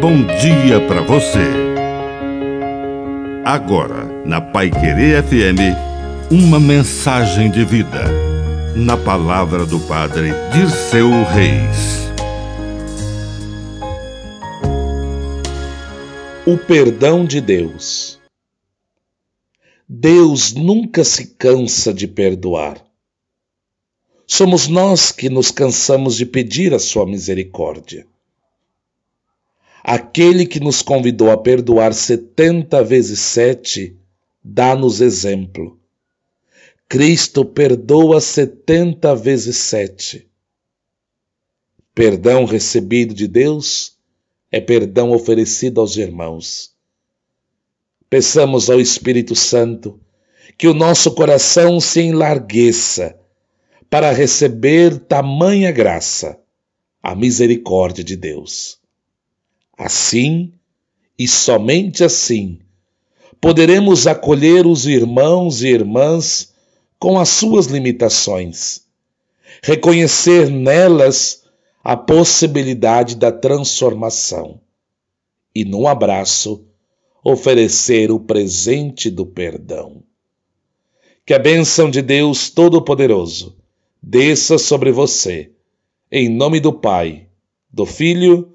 bom dia para você. Agora, na Pai Querer FM, uma mensagem de vida. Na palavra do Padre Dirceu Reis. O perdão de Deus. Deus nunca se cansa de perdoar. Somos nós que nos cansamos de pedir a sua misericórdia. Aquele que nos convidou a perdoar setenta vezes sete, dá-nos exemplo. Cristo perdoa setenta vezes sete. Perdão recebido de Deus é perdão oferecido aos irmãos. Peçamos ao Espírito Santo que o nosso coração se enlargueça para receber tamanha graça, a misericórdia de Deus. Assim, e somente assim, poderemos acolher os irmãos e irmãs com as suas limitações, reconhecer nelas a possibilidade da transformação e, num abraço, oferecer o presente do perdão. Que a bênção de Deus Todo-Poderoso desça sobre você, em nome do Pai, do Filho